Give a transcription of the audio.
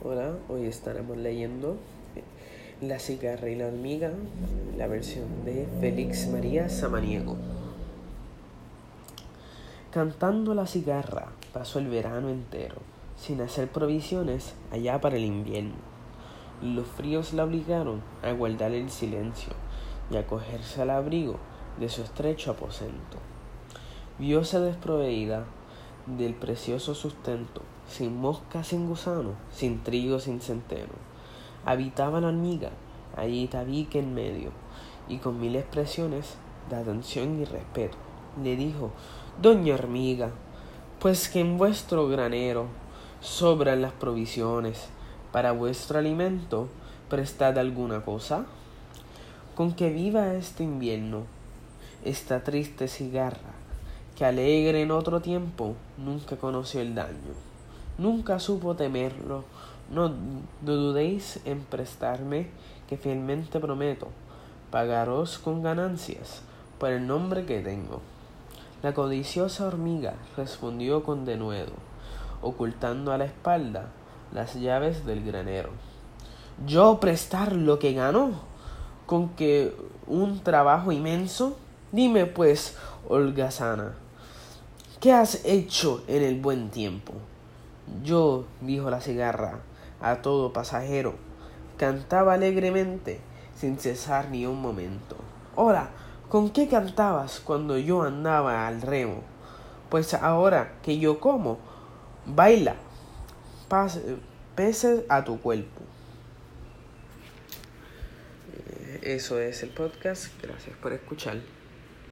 Hola, hoy estaremos leyendo La cigarra y la hormiga, la versión de Félix María Samaniego. Cantando la cigarra pasó el verano entero, sin hacer provisiones allá para el invierno. Los fríos la obligaron a guardar el silencio y a cogerse al abrigo de su estrecho aposento. Vióse desproveída del precioso sustento sin mosca, sin gusano, sin trigo, sin centeno. Habitaba la hormiga, allí tabique en medio, y con mil expresiones de atención y respeto le dijo, Doña hormiga, pues que en vuestro granero sobran las provisiones, para vuestro alimento prestad alguna cosa. Con que viva este invierno, esta triste cigarra, que alegre en otro tiempo nunca conoció el daño nunca supo temerlo. No, dudéis en prestarme, que fielmente prometo pagaros con ganancias por el nombre que tengo. La codiciosa hormiga respondió con denuedo, ocultando a la espalda las llaves del granero. ¿Yo prestar lo que gano? ¿Con que un trabajo inmenso? Dime pues, holgazana, ¿qué has hecho en el buen tiempo? Yo, dijo la cigarra, a todo pasajero, cantaba alegremente, sin cesar ni un momento. Hola, ¿con qué cantabas cuando yo andaba al remo? Pues ahora que yo como, baila, peces a tu cuerpo. Eh, eso es el podcast. Gracias por escuchar.